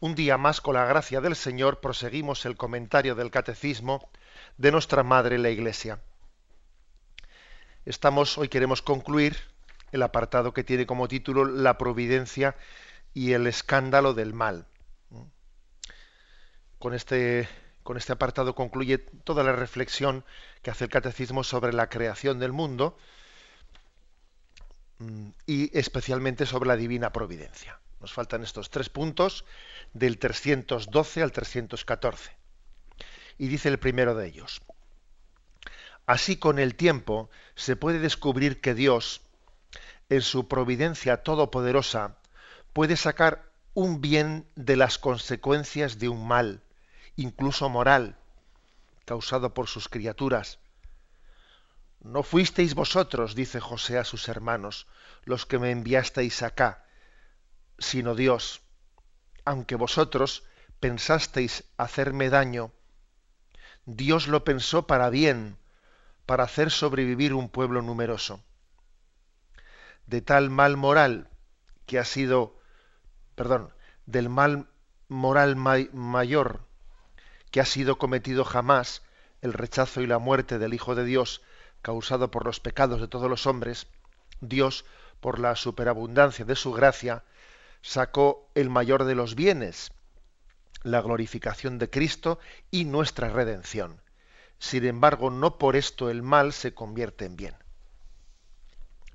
un día más, con la gracia del Señor, proseguimos el comentario del Catecismo de nuestra Madre la Iglesia. Estamos, hoy queremos concluir el apartado que tiene como título La providencia y el escándalo del mal. Con este, con este apartado concluye toda la reflexión que hace el Catecismo sobre la creación del mundo mm, y especialmente sobre la divina providencia. Nos faltan estos tres puntos del 312 al 314. Y dice el primero de ellos. Así con el tiempo se puede descubrir que Dios, en su providencia todopoderosa, puede sacar un bien de las consecuencias de un mal, incluso moral, causado por sus criaturas. No fuisteis vosotros, dice José a sus hermanos, los que me enviasteis acá, sino Dios, aunque vosotros pensasteis hacerme daño, Dios lo pensó para bien, para hacer sobrevivir un pueblo numeroso. De tal mal moral que ha sido, perdón, del mal moral mayor que ha sido cometido jamás, el rechazo y la muerte del Hijo de Dios causado por los pecados de todos los hombres, Dios, por la superabundancia de su gracia, sacó el mayor de los bienes, la glorificación de Cristo y nuestra redención. Sin embargo, no por esto el mal se convierte en bien.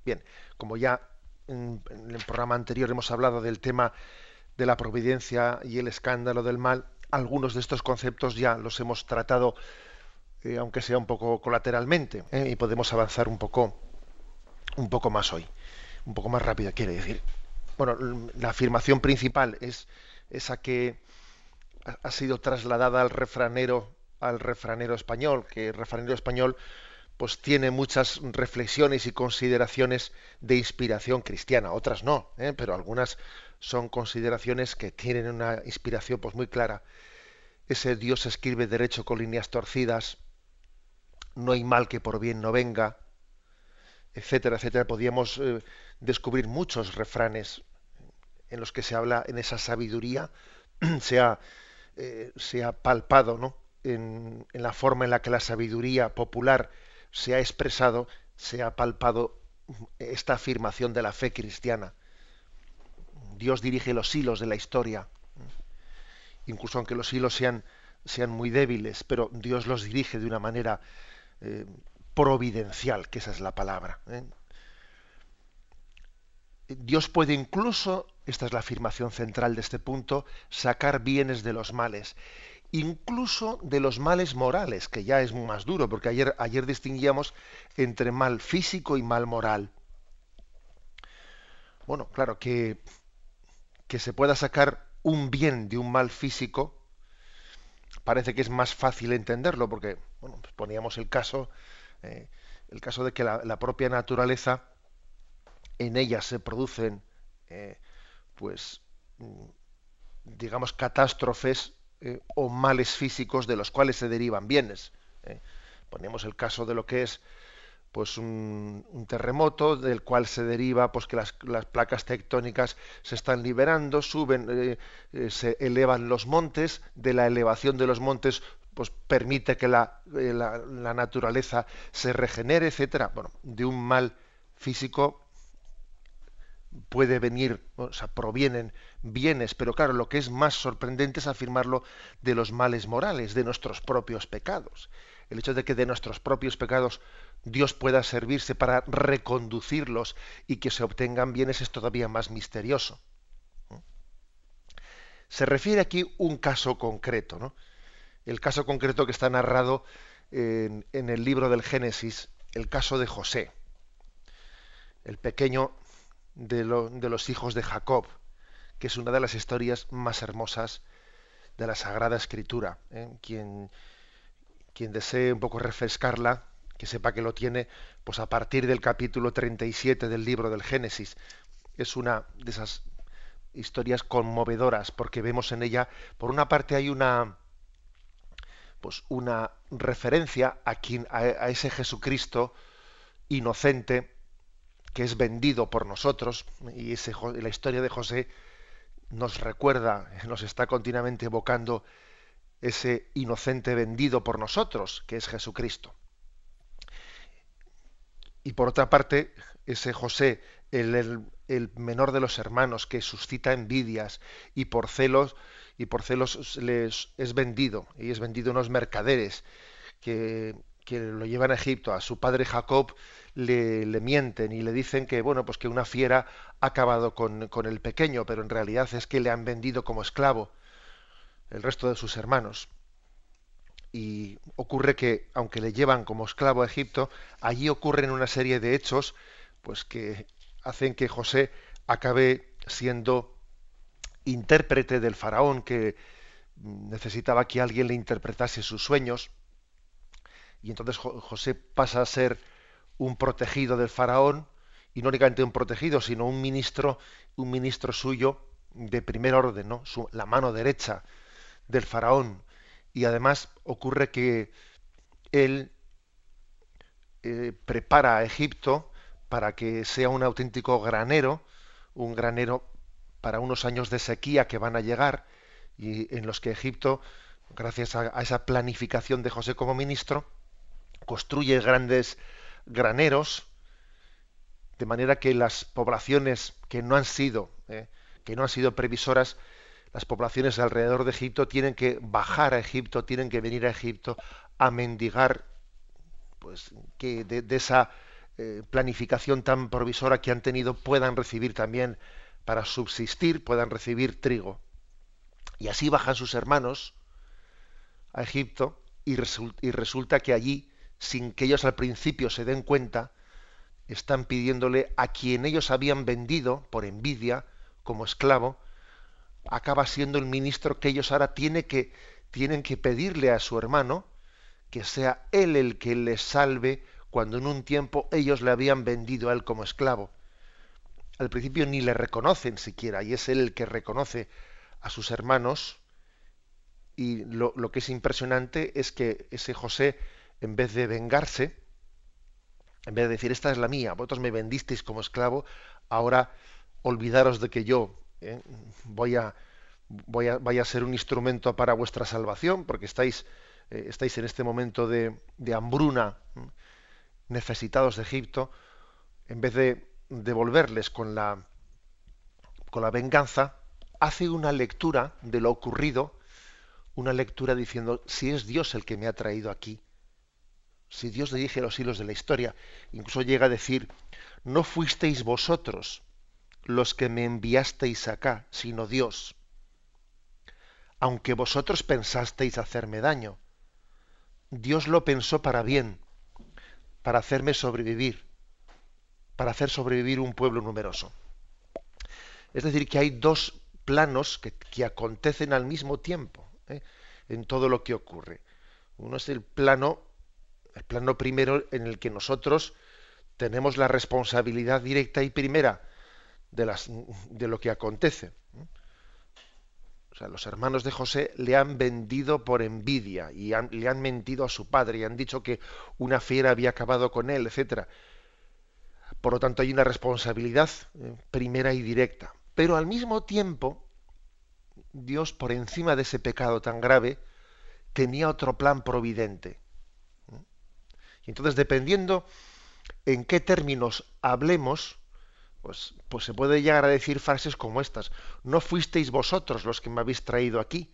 Bien, como ya en, el programa anterior hemos hablado del tema de la providencia y el escándalo del mal, algunos de estos conceptos ya los hemos tratado, eh, aunque sea un poco colateralmente, ¿eh? y podemos avanzar un poco, un poco más hoy, un poco más rápido, quiere decir bueno, la afirmación principal es esa que ha sido trasladada al refranero, al refranero español, que el refranero español pues tiene muchas reflexiones y consideraciones de inspiración cristiana, otras no, ¿eh? pero algunas son consideraciones que tienen una inspiración pues muy clara. Ese Dios escribe derecho con líneas torcidas, no hay mal que por bien no venga, etcétera, etcétera. Podíamos eh, descubrir muchos refranes en los que se habla en esa sabiduría se ha, eh, palpado ¿no? en, la forma en la que la sabiduría popular se ha expresado, se ha palpado esta afirmación de la fe cristiana. Dios dirige los hilos de la historia, incluso aunque los hilos sean, sean muy débiles, pero Dios los dirige de una manera eh, providencial, que esa es la palabra. ¿eh? Dios puede incluso, esta es la afirmación central de este punto, sacar bienes de los males, incluso de los males morales, que ya es más duro, porque ayer, ayer distinguíamos entre mal físico y mal moral. Bueno, claro, que, que se pueda sacar un bien de un mal físico, parece que es más fácil entenderlo, porque bueno, pues poníamos el caso, eh, el caso de que la propia naturaleza en ellas se producen, eh, pues, mm, digamos, catástrofes eh, o males físicos de los cuales se derivan bienes. Eh. Ponemos el caso de lo que es pues un, terremoto del cual se deriva pues que las, placas tectónicas se están liberando, suben, se elevan los montes, de la elevación de los montes pues permite que la, la naturaleza se regenere, etcétera. Bueno, de un mal físico puede venir, o sea, provienen bienes, pero claro, lo que es más sorprendente es afirmarlo de los males morales, de nuestros propios pecados. El hecho de que de nuestros propios pecados Dios pueda servirse para reconducirlos y que se obtengan bienes es todavía más misterioso. Se refiere aquí un caso concreto, ¿no? El caso concreto que está narrado en, el libro del Génesis, el caso de José, el pequeño de, los hijos de Jacob, que es una de las historias más hermosas de la Sagrada Escritura. ¿eh? Quien, quien desee un poco refrescarla, que sepa que lo tiene, pues a partir del capítulo 37 del libro del Génesis. Es una de esas historias conmovedoras, porque vemos en ella, por una parte hay una, pues una referencia a, quien, a, ese Jesucristo inocente que es vendido por nosotros, y ese, la historia de José nos recuerda, nos está continuamente evocando ese inocente vendido por nosotros, que es Jesucristo. Y por otra parte, ese José, el, menor de los hermanos, que suscita envidias y por celos, y por celos les es vendido, y es vendido unos mercaderes que, que lo llevan a Egipto, a su padre Jacob le, le, mienten y le dicen que bueno pues que una fiera ha acabado con, con el pequeño, pero en realidad es que le han vendido como esclavo el resto de sus hermanos. Y ocurre que, aunque le llevan como esclavo a Egipto, allí ocurren una serie de hechos pues que hacen que José acabe siendo intérprete del faraón que necesitaba que alguien le interpretase sus sueños. Y entonces José pasa a ser un protegido del faraón, y no únicamente un protegido, sino un ministro, un ministro suyo de primer orden, la mano derecha del faraón. Y además ocurre que él eh, prepara a Egipto para que sea un auténtico granero, un granero para unos años de sequía que van a llegar y en los que Egipto, gracias a esa planificación de José como ministro, construye grandes graneros de manera que las poblaciones que no han sido eh, que no han sido previsoras las poblaciones alrededor de Egipto tienen que bajar a Egipto, tienen que venir a Egipto a mendigar, pues que de, esa eh, planificación tan provisora que han tenido puedan recibir también para subsistir, puedan recibir trigo. Y así bajan sus hermanos a Egipto y, y resulta que allí, sin que ellos al principio se den cuenta, están pidiéndole a quien ellos habían vendido por envidia como esclavo, acaba siendo el ministro que ellos ahora tiene que, tienen que pedirle a su hermano que sea él el que les salve cuando en un tiempo ellos le habían vendido a él como esclavo. Al principio ni le reconocen siquiera, y es él el que reconoce a sus hermanos. Y lo, lo que es impresionante es que ese José, en vez de vengarse, en vez de decir, esta es la mía, vosotros me vendisteis como esclavo, ahora olvidaros de que yo ¿eh? voy, a, ser un instrumento para vuestra salvación, porque estáis, eh, en este momento de, de hambruna, necesitados de Egipto, en vez de devolverles con la, con la venganza, hace una lectura de lo ocurrido, una lectura diciendo, si es Dios el que me ha traído aquí, si Dios dirige los hilos de la historia, incluso llega a decir, no fuisteis vosotros los que me enviasteis acá, sino Dios. Aunque vosotros pensasteis hacerme daño, Dios lo pensó para bien, para hacerme sobrevivir, para hacer sobrevivir un pueblo numeroso. Es decir, que hay dos planos que, acontecen al mismo tiempo ¿eh? en todo lo que ocurre. Uno es el plano, el plano primero en el que nosotros tenemos la responsabilidad directa y primera de, las, de lo que acontece. O sea, los hermanos de José le han vendido por envidia y le han mentido a su padre y han dicho que una fiera había acabado con él, etcétera. Por lo tanto, hay una responsabilidad eh, primera y directa. Pero al mismo tiempo, Dios, por encima de ese pecado tan grave, tenía otro plan providente. Entonces, dependiendo en qué términos hablemos, pues, pues se puede llegar a decir frases como estas. No fuisteis vosotros los que me habéis traído aquí.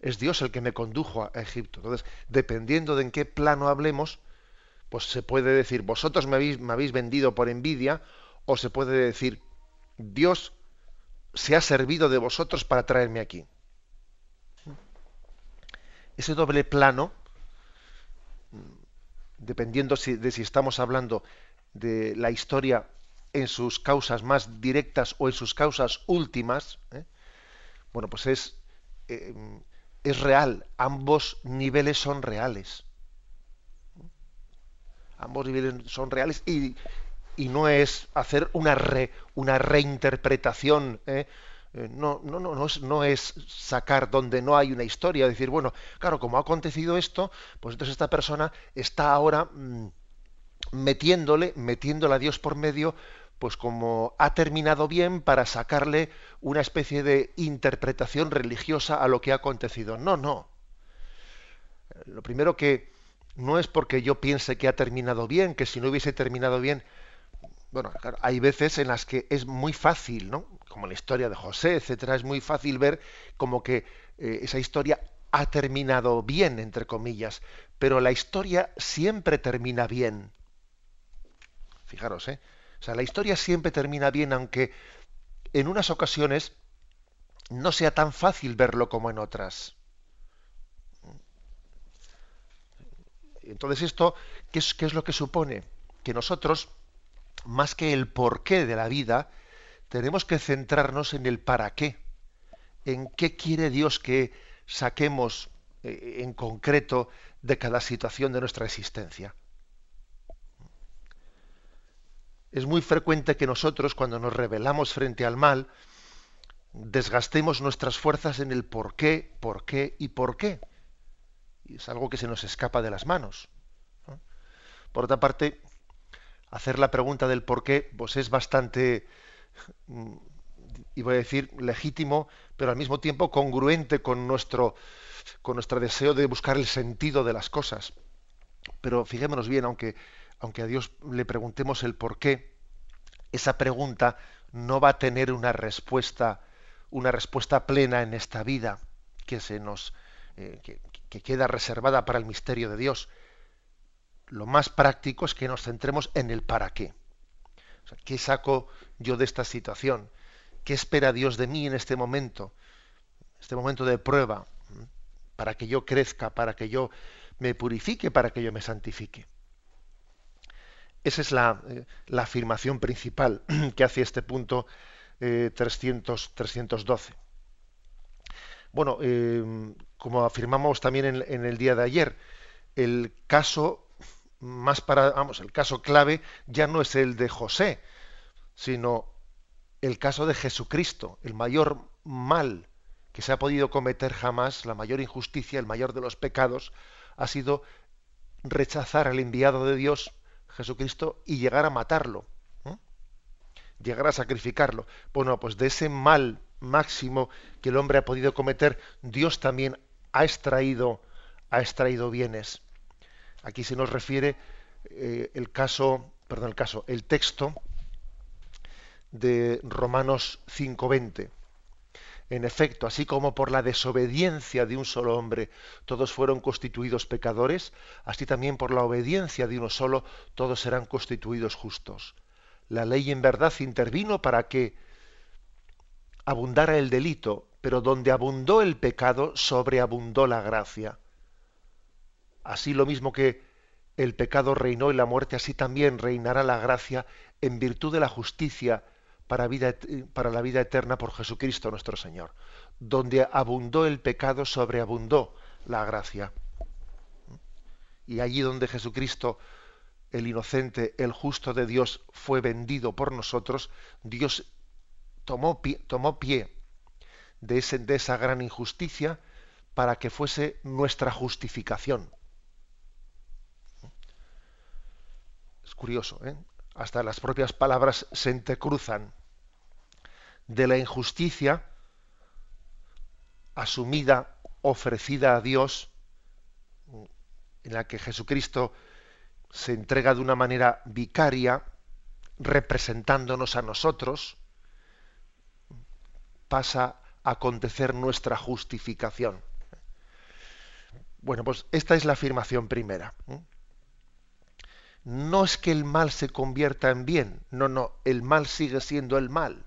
Es Dios el que me condujo a Egipto. Entonces, dependiendo de en qué plano hablemos, pues se puede decir, vosotros me habéis, me habéis vendido por envidia, o se puede decir, Dios se ha servido de vosotros para traerme aquí. Ese doble plano, dependiendo de si estamos hablando de la historia en sus causas más directas o en sus causas últimas, ¿eh? bueno, pues es, eh, es real, ambos niveles son reales. Ambos niveles son reales y, no es hacer una, una reinterpretación. ¿eh? Eh, no, no, no, es, no es sacar donde no hay una historia, decir, bueno, claro, como ha acontecido esto, pues entonces esta persona está ahora mm, metiéndole, metiéndole a Dios por medio, pues como ha terminado bien para sacarle una especie de interpretación religiosa a lo que ha acontecido. No, no. Lo primero que no es porque yo piense que ha terminado bien, que si no hubiese terminado bien, bueno, hay veces en las que es muy fácil, ¿no? Como la historia de José, etcétera, es muy fácil ver como que eh, esa historia ha terminado bien, entre comillas, pero la historia siempre termina bien. Fijaros, ¿eh? O sea, la historia siempre termina bien, aunque en unas ocasiones no sea tan fácil verlo como en otras. Entonces, esto, ¿qué es, qué es lo que supone? Que nosotros, más que el porqué de la vida, tenemos que centrarnos en el para qué. En qué quiere Dios que saquemos eh, en concreto de cada situación de nuestra existencia. Es muy frecuente que nosotros, cuando nos rebelamos frente al mal, desgastemos nuestras fuerzas en el por qué, por qué y por qué. Es algo que se nos escapa de las manos. Por otra parte, hacer la pregunta del por qué pues es bastante, mm, iba a decir, legítimo, pero al mismo tiempo congruente con nuestro, con nuestro deseo de buscar el sentido de las cosas. Pero fijémonos bien, aunque aunque a Dios le preguntemos el por qué, esa pregunta no va a tener una respuesta, una respuesta plena en esta vida que se nos eh, que, queda reservada para el misterio de Dios. Lo más práctico es que nos centremos en el para qué. ¿Qué saco yo de esta situación? ¿Qué espera Dios de mí en este momento? Este momento de prueba, para que yo crezca, para que yo me purifique, para que yo me santifique. Esa es la, eh, afirmación principal que hace este punto 300, eh, 312. Bueno, eh, como afirmamos también en, el día de ayer, el caso más para, vamos, el caso clave ya no es el de José, sino el caso de Jesucristo, el mayor mal que se ha podido cometer jamás, la mayor injusticia, el mayor de los pecados, ha sido rechazar al enviado de Dios Jesucristo y llegar a matarlo, llegar a sacrificarlo. Bueno, pues de ese mal máximo que el hombre ha podido cometer, Dios también ha extraído, ha extraído bienes. Aquí se nos refiere eh, el caso, perdón, el el texto de Romanos 5:20. En efecto, así como por la desobediencia de un solo hombre todos fueron constituidos pecadores, así también por la obediencia de uno solo todos serán constituidos justos. La ley en verdad intervino para que abundara el delito, pero donde abundó el pecado, sobreabundó la gracia. Así lo mismo que el pecado reinó y la muerte, así también reinará la gracia en virtud de la justicia para, vida, la vida eterna por Jesucristo nuestro Señor. Donde abundó el pecado, sobreabundó la gracia. Y allí donde Jesucristo, el inocente, el justo de Dios, fue vendido por nosotros, Dios tomó pie, tomó pie de esa gran injusticia para que fuese nuestra justificación. Curioso, ¿eh? hasta las propias palabras se entrecruzan de la injusticia asumida, ofrecida a Dios, en la que Jesucristo se entrega de una manera vicaria, representándonos a nosotros, pasa a acontecer nuestra justificación. Bueno, pues esta es la afirmación primera no es que el mal se convierta en bien, no, no, el mal sigue siendo el mal.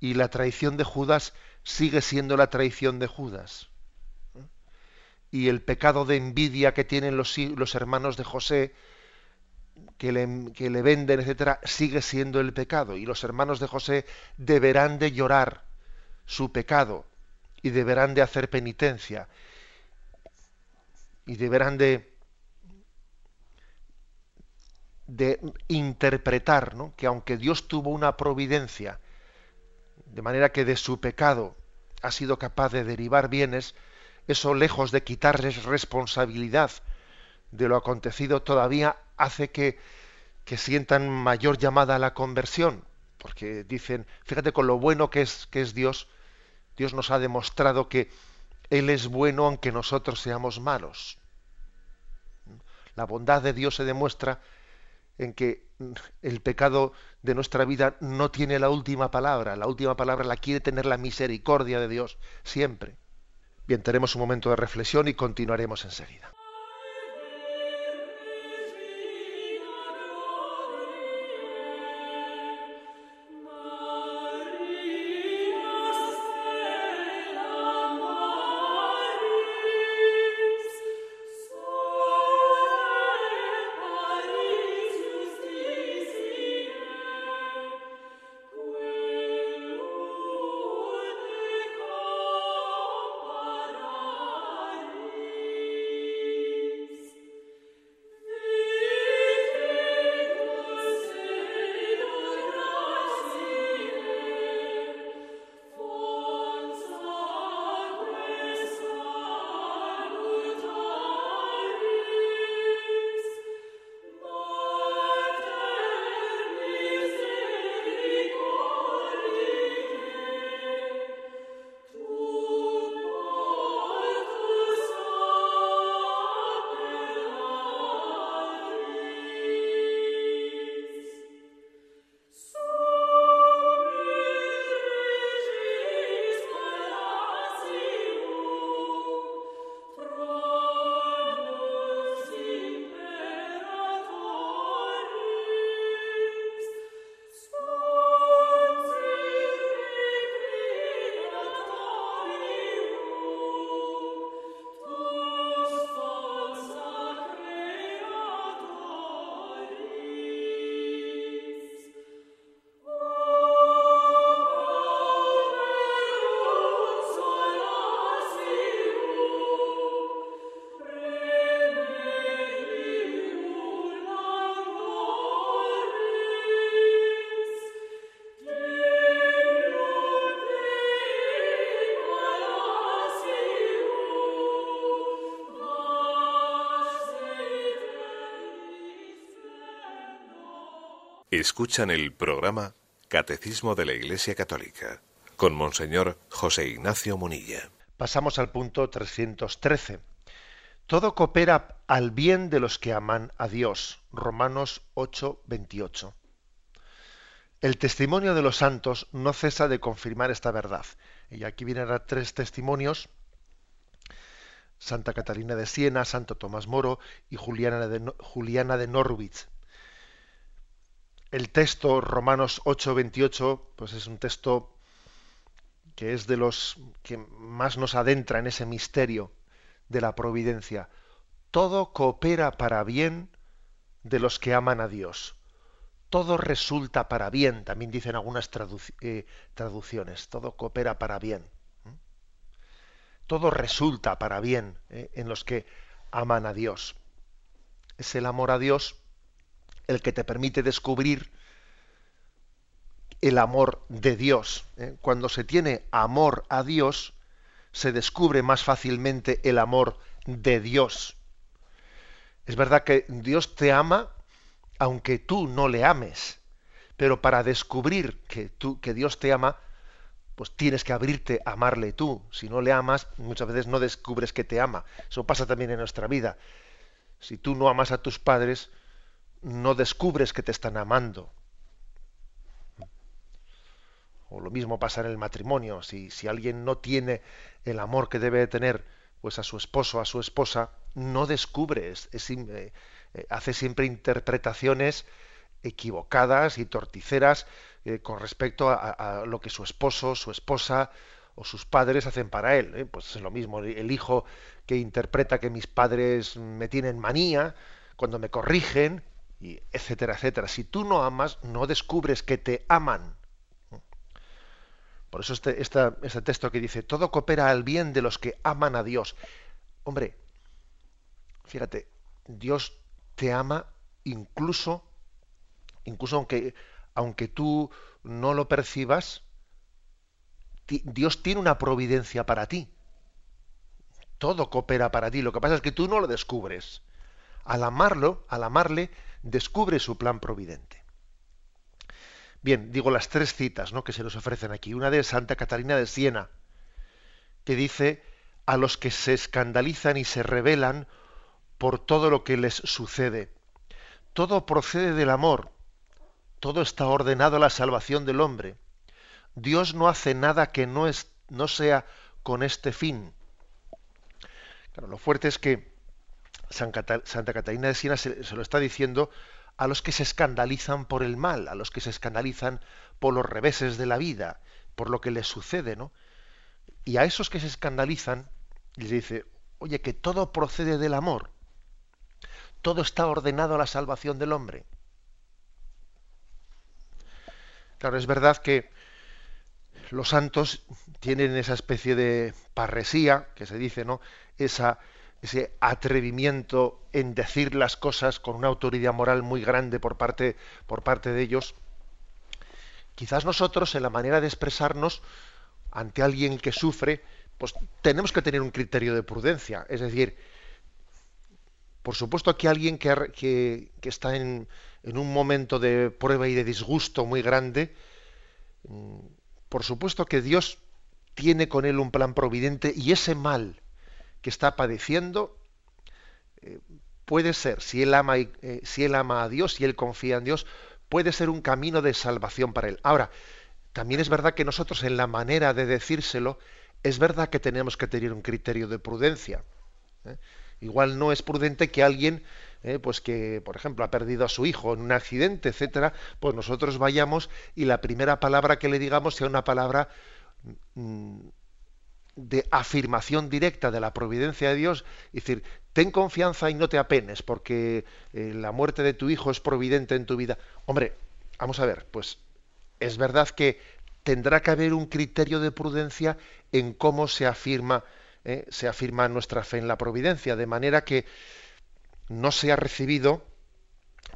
Y la traición de Judas sigue siendo la traición de Judas. Y el pecado de envidia que tienen los, los hermanos de José, que le, que le venden, etcétera, sigue siendo el pecado. Y los hermanos de José deberán de llorar su pecado y deberán de hacer penitencia y deberán de de interpretar ¿no? que aunque Dios tuvo una providencia, de manera que de su pecado ha sido capaz de derivar bienes, eso lejos de quitarles responsabilidad de lo acontecido, todavía hace que, que sientan mayor llamada a la conversión, porque dicen, fíjate con lo bueno que es, que es Dios, Dios nos ha demostrado que Él es bueno aunque nosotros seamos malos. La bondad de Dios se demuestra en que el pecado de nuestra vida no tiene la última palabra, la última palabra la quiere tener la misericordia de Dios siempre. Bien, tenemos un momento de reflexión y continuaremos enseguida. Escuchan el programa Catecismo de la Iglesia Católica con Monseñor José Ignacio Munilla. Pasamos al punto 313. Todo coopera al bien de los que aman a Dios. Romanos 8, 28. El testimonio de los santos no cesa de confirmar esta verdad. Y aquí vienen a tres testimonios. Santa Catalina de Siena, Santo Tomás Moro y Juliana de, Juliana de Norwich el texto Romanos 8:28 pues es un texto que es de los que más nos adentra en ese misterio de la providencia. Todo coopera para bien de los que aman a Dios. Todo resulta para bien, también dicen algunas eh, traducciones. Todo coopera para bien. Todo resulta para bien eh, en los que aman a Dios. Es el amor a Dios el que te permite descubrir el amor de Dios. ¿eh? Cuando se tiene amor a Dios, se descubre más fácilmente el amor de Dios. Es verdad que Dios te ama aunque tú no le ames, pero para descubrir que, tú, que Dios te ama, pues tienes que abrirte a amarle tú. Si no le amas, muchas veces no descubres que te ama. Eso pasa también en nuestra vida. Si tú no amas a tus padres, no descubres que te están amando. O lo mismo pasa en el matrimonio. Si, si alguien no tiene el amor que debe tener pues a su esposo, a su esposa, no descubre, es, eh, eh, hace siempre interpretaciones equivocadas y torticeras eh, con respecto a, lo que su esposo, su esposa o sus padres hacen para él. Pues es lo mismo, el hijo que interpreta que mis padres me tienen manía cuando me corrigen etcétera, etcétera. Si tú no amas, no descubres que te aman. Por eso este, este texto que dice, todo coopera al bien de los que aman a Dios. Hombre, fíjate, Dios te ama incluso, incluso aunque, aunque tú no lo percibas, Dios tiene una providencia para ti. Todo coopera para ti. Lo que pasa es que tú no lo descubres. Al amarlo, al amarle, descubre su plan providente. Bien, digo las tres citas ¿no? que se nos ofrecen aquí. Una de Santa Catalina de Siena, que dice, a los que se escandalizan y se rebelan por todo lo que les sucede. Todo procede del amor. Todo está ordenado a la salvación del hombre. Dios no hace nada que no, es, no sea con este fin. Claro, lo fuerte es que Santa Catalina de Siena se, lo está diciendo a los que se escandalizan por el mal, a los que se escandalizan por los reveses de la vida, por lo que les sucede, ¿no? Y a esos que se escandalizan, les dice, oye, que todo procede del amor, todo está ordenado a la salvación del hombre. Claro, es verdad que los santos tienen esa especie de parresía, que se dice, ¿no? Esa, ese atrevimiento en decir las cosas con una autoridad moral muy grande por parte, por parte de ellos. Quizás nosotros, en la manera de expresarnos ante alguien que sufre, pues tenemos que tener un criterio de prudencia. Es decir, por supuesto que alguien que, que, está en, en, un momento de prueba y de disgusto muy grande, mm, por supuesto que Dios tiene con él un plan providente y ese mal que está padeciendo eh, puede ser, si él, ama, eh, si él ama a Dios, si él confía en Dios, puede ser un camino de salvación para él. Ahora, también es verdad que nosotros en la manera de decírselo, es verdad que tenemos que tener un criterio de prudencia. ¿eh? Igual no es prudente que alguien pues que, por ejemplo, ha perdido a su hijo en un accidente, etcétera, pues nosotros vayamos y la primera palabra que le digamos sea una palabra mm, de afirmación directa de la providencia de Dios, es decir, ten confianza y no te apenes, porque eh, la muerte de tu hijo es providente en tu vida. Hombre, vamos a ver, pues es verdad que tendrá que haber un criterio de prudencia en cómo se afirma, eh, se afirma nuestra fe en la providencia, de manera que no sea recibido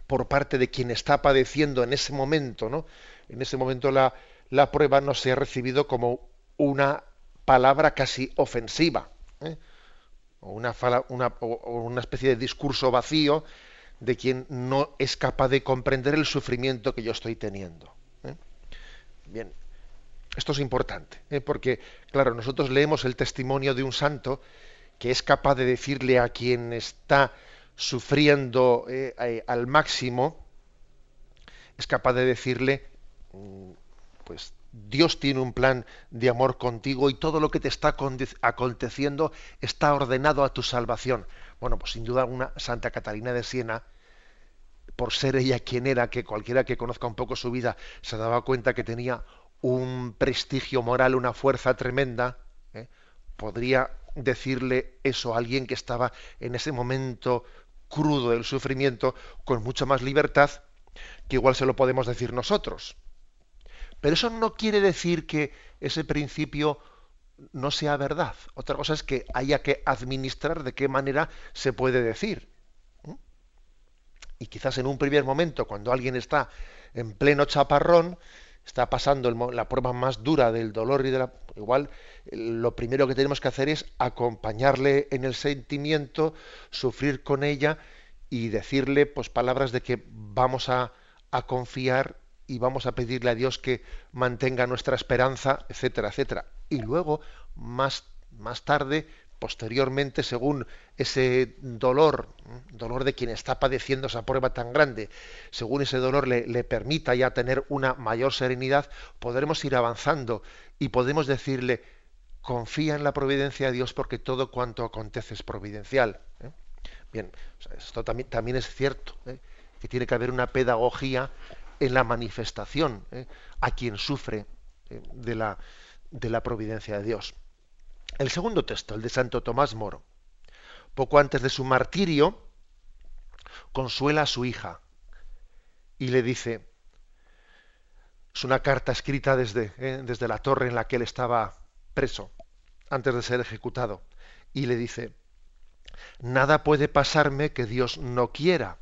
por parte de quien está padeciendo en ese momento, ¿no? En ese momento la, la prueba no sea recibido como una palabra casi ofensiva, ¿eh? o, una, especie de discurso vacío de quien no es capaz de comprender el sufrimiento que yo estoy teniendo. ¿eh? Bien, esto es importante, ¿eh? porque, claro, nosotros leemos el testimonio de un santo que es capaz de decirle a quien está sufriendo al máximo, es capaz de decirle, mm, pues Dios tiene un plan de amor contigo y todo lo que te está aconteciendo está ordenado a tu salvación. Bueno, pues sin duda una Santa Catalina de Siena, por ser ella quien era, que cualquiera que conozca un poco su vida se daba cuenta que tenía un prestigio moral, una fuerza tremenda, ¿eh? podría decirle eso a alguien que estaba en ese momento crudo del sufrimiento con mucha más libertad que igual se lo podemos decir nosotros. Pero eso no quiere decir que ese principio no sea verdad. Otra cosa es que haya que administrar de qué manera se puede decir. Y quizás en un primer momento, cuando alguien está en pleno chaparrón, está pasando la prueba más dura del dolor y de la... Igual lo primero que tenemos que hacer es acompañarle en el sentimiento, sufrir con ella y decirle pues palabras de que vamos a, a confiar y vamos a pedirle a Dios que mantenga nuestra esperanza, etcétera, etcétera. Y luego, más, más tarde, posteriormente, según ese dolor, dolor de quien está padeciendo esa prueba tan grande, según ese dolor le, permita ya tener una mayor serenidad, podremos ir avanzando y podemos decirle, confía en la providencia de Dios porque todo cuanto acontece es providencial. ¿eh? Bien, esto también, también es cierto, ¿eh? que tiene que haber una pedagogía en la manifestación ¿eh? a quien sufre de, la, de la providencia de Dios. El segundo texto, el de Santo Tomás Moro, poco antes de su martirio, consuela a su hija y le dice, Es una carta escrita desde, eh, desde la torre en la que él estaba preso, antes de ser ejecutado. Y le dice, nada puede pasarme que Dios no quiera.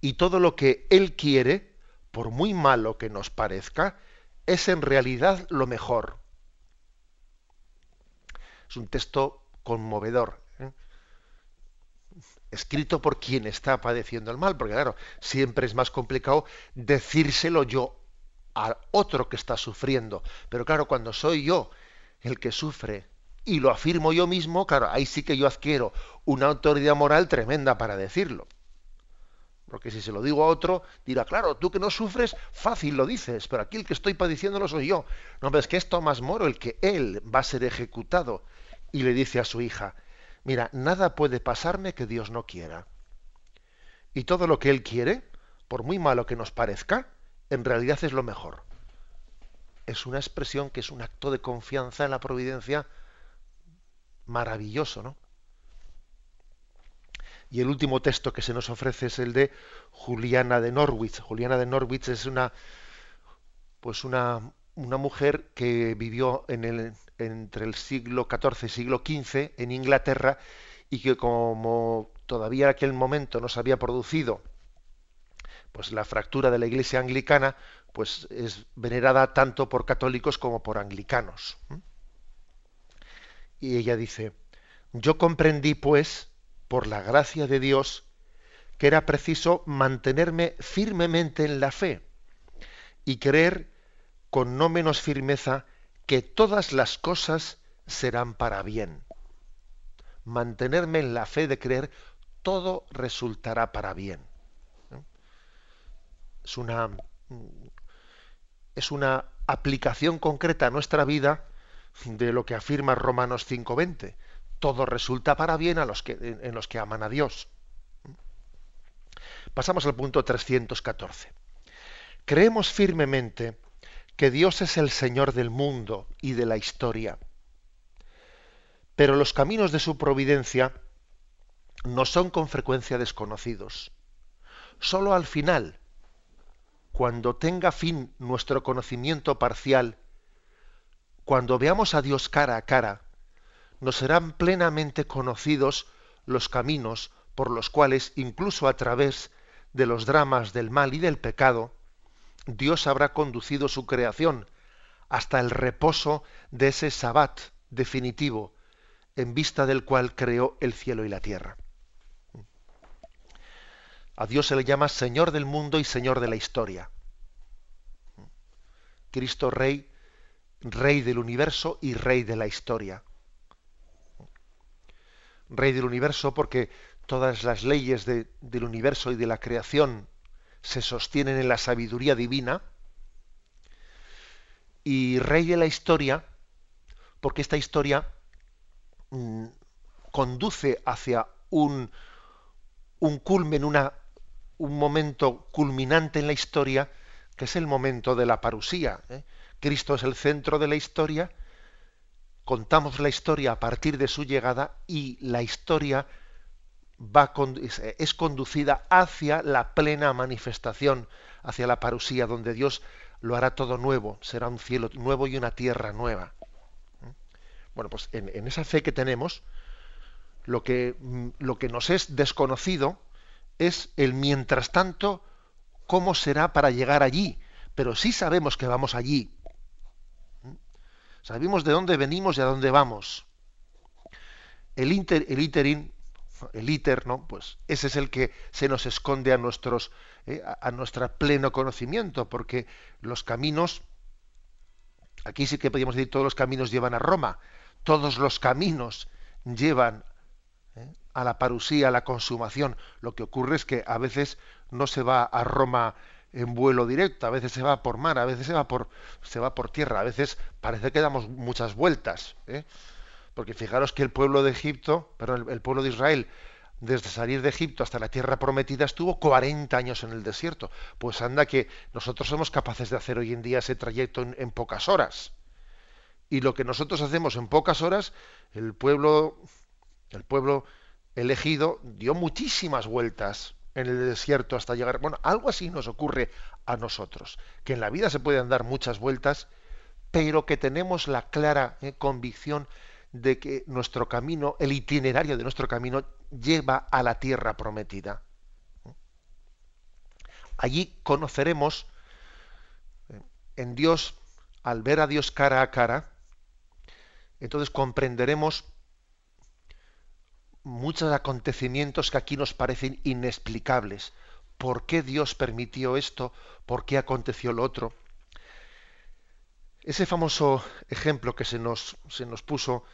Y todo lo que Él quiere, por muy malo que nos parezca, es en realidad lo mejor. Es un texto conmovedor, ¿eh? escrito por quien está padeciendo el mal, porque claro, siempre es más complicado decírselo yo al otro que está sufriendo. Pero claro, cuando soy yo el que sufre y lo afirmo yo mismo, claro, ahí sí que yo adquiero una autoridad moral tremenda para decirlo. Porque si se lo digo a otro, dirá, claro, tú que no sufres, fácil lo dices, pero aquí el que estoy padeciéndolo soy yo. No, pero es que es Tomás Moro el que él va a ser ejecutado. Y le dice a su hija, mira, nada puede pasarme que Dios no quiera. Y todo lo que él quiere, por muy malo que nos parezca, en realidad es lo mejor. Es una expresión que es un acto de confianza en la providencia maravilloso, ¿no? Y el último texto que se nos ofrece es el de Juliana de Norwich. Juliana de Norwich es una, pues una, una mujer que vivió en el, entre el siglo XIV y siglo XV en Inglaterra y que como todavía en aquel momento no se había producido pues la fractura de la iglesia anglicana pues es venerada tanto por católicos como por anglicanos. Y ella dice, yo comprendí pues, por la gracia de Dios, que era preciso mantenerme firmemente en la fe y creer con no menos firmeza que todas las cosas serán para bien. Mantenerme en la fe de creer todo resultará para bien es una, es una aplicación concreta a nuestra vida de lo que afirma Romanos 5:20. Todo resulta para bien a los que, en los que aman a Dios. Pasamos al punto 314. Creemos firmemente que Dios es el Señor del mundo y de la historia, pero los caminos de su providencia no son con frecuencia desconocidos. Solo al final, cuando tenga fin nuestro conocimiento parcial, cuando veamos a Dios cara a cara, nos serán plenamente conocidos los caminos por los cuales, incluso a través de los dramas del mal y del pecado, Dios habrá conducido su creación hasta el reposo de ese sabbat definitivo, en vista del cual creó el cielo y la tierra. A Dios se le llama Señor del mundo y Señor de la historia. Cristo Rey, Rey del universo y Rey de la historia. Rey del universo porque todas las leyes del universo y de la creación se sostienen en la sabiduría divina. Y Rey de la historia porque esta historia mm, conduce hacia un, un culmen, una un momento culminante en la historia, que es el momento de la parusía. ¿eh? Cristo es el centro de la historia, contamos la historia a partir de su llegada y la historia va es conducida hacia la plena manifestación, hacia la parusía, donde Dios lo hará todo nuevo, será un cielo nuevo y una tierra nueva. ¿eh? Bueno, pues en, en esa fe que tenemos, lo que, mm, lo que nos es desconocido, es el mientras tanto, cómo será para llegar allí. Pero sí sabemos que vamos allí. Sabemos de dónde venimos y a dónde vamos. El, inter, el iterín, el iter, ¿no? Pues ese es el que se nos esconde a nuestros, eh, a, nuestro pleno conocimiento, porque los caminos, aquí sí que podríamos decir todos los caminos llevan a Roma, todos los caminos llevan a la parusía, a la consumación. Lo que ocurre es que a veces no se va a Roma en vuelo directo, a veces se va por mar, a veces se va por, se va por tierra, a veces parece que damos muchas vueltas. ¿eh? Porque fijaros que el pueblo de Egipto, perdón, el, pueblo de Israel, desde salir de Egipto hasta la tierra prometida estuvo 40 años en el desierto. Pues anda que nosotros somos capaces de hacer hoy en día ese trayecto en pocas horas. Y lo que nosotros hacemos en pocas horas, el pueblo, el pueblo elegido dio muchísimas vueltas en el desierto hasta llegar. Bueno, algo así nos ocurre a nosotros, que en la vida se pueden dar muchas vueltas, pero que tenemos la clara eh, convicción de que nuestro camino, el itinerario de nuestro camino, lleva a la tierra prometida. Allí conoceremos eh, en Dios, al ver a Dios cara a cara, entonces comprenderemos muchos acontecimientos que aquí nos parecen inexplicables. ¿Por qué Dios permitió esto? ¿Por qué aconteció lo otro? Ese famoso ejemplo que se nos, se nos puso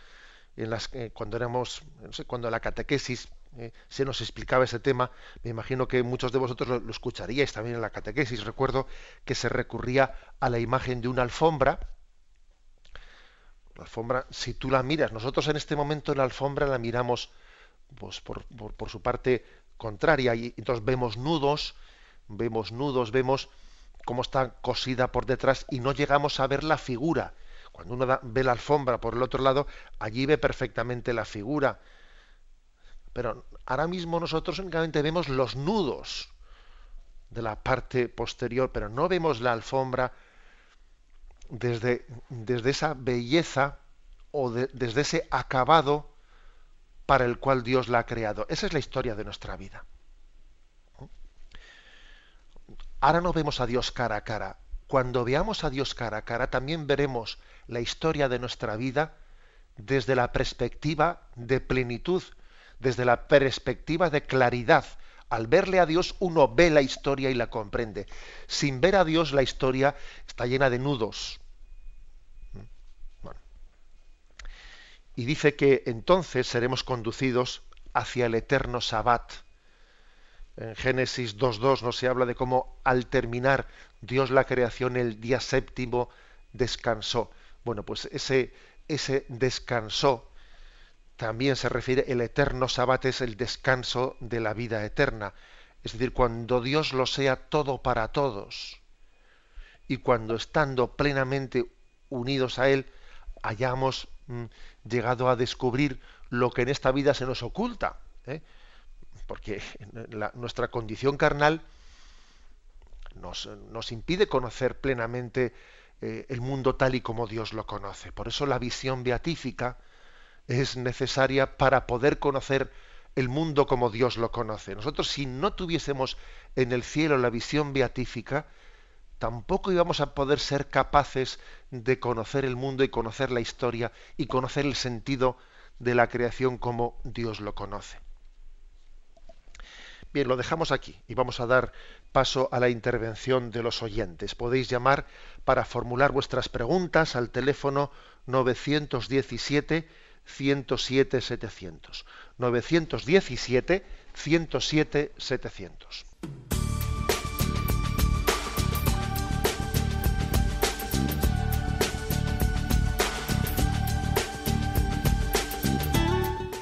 en las, eh, cuando éramos, no sé, cuando la catequesis eh, se nos explicaba ese tema, me imagino que muchos de vosotros lo, lo, escucharíais también en la catequesis. Recuerdo que se recurría a la imagen de una alfombra. La alfombra, si tú la miras, nosotros en este momento la alfombra la miramos pues por, por, su parte contraria y entonces vemos nudos, vemos nudos, vemos cómo está cosida por detrás y no llegamos a ver la figura. Cuando uno ve la alfombra por el otro lado, allí ve perfectamente la figura. Pero ahora mismo nosotros únicamente vemos los nudos de la parte posterior, pero no vemos la alfombra desde, desde esa belleza o desde ese acabado para el cual Dios la ha creado. Esa es la historia de nuestra vida. Ahora no vemos a Dios cara a cara. Cuando veamos a Dios cara a cara, también veremos la historia de nuestra vida desde la perspectiva de plenitud, desde la perspectiva de claridad. Al verle a Dios uno ve la historia y la comprende. Sin ver a Dios la historia está llena de nudos, y dice que entonces seremos conducidos hacia el eterno Sabbat. En Génesis 2.2 nos se habla de cómo al terminar Dios la creación el día séptimo descansó. Bueno, pues ese, ese descansó también se refiere, el eterno Sabbat es el descanso de la vida eterna. Es decir, cuando Dios lo sea todo para todos y cuando estando plenamente unidos a Él hayamos mm, llegado a descubrir lo que en esta vida se nos oculta. ¿eh? Porque nuestra condición carnal nos, nos, impide conocer plenamente eh, el mundo tal y como Dios lo conoce. Por eso la visión beatífica es necesaria para poder conocer el mundo como Dios lo conoce. Nosotros si no tuviésemos en el cielo la visión beatífica, tampoco íbamos a poder ser capaces de conocer el mundo y conocer la historia y conocer el sentido de la creación como Dios lo conoce. Bien, lo dejamos aquí y vamos a dar paso a la intervención de los oyentes. Podéis llamar para formular vuestras preguntas al teléfono 917 107 700. 917 107 700.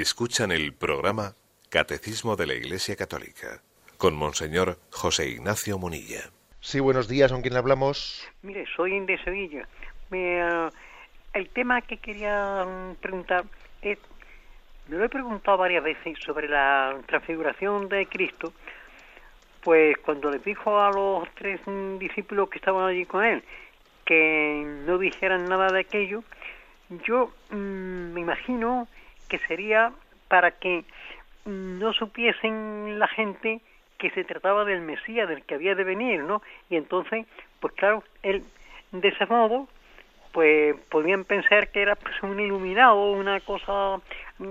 Escuchan el programa Catecismo de la Iglesia Católica con Monseñor José Ignacio Munilla. Sí, buenos días, ¿con quién hablamos? Mire, soy de Sevilla. Me, el tema que quería mm, preguntar es, me lo he preguntado varias veces sobre la transfiguración de Cristo, pues cuando le dijo a los tres discípulos que estaban allí con él que no dijeran nada de aquello, yo mm, me imagino que sería para que no supiesen la gente que se trataba del Mesías, del que había de venir, ¿no? Y entonces, pues claro, él de ese modo, pues podían pensar que era pues, un iluminado, una cosa,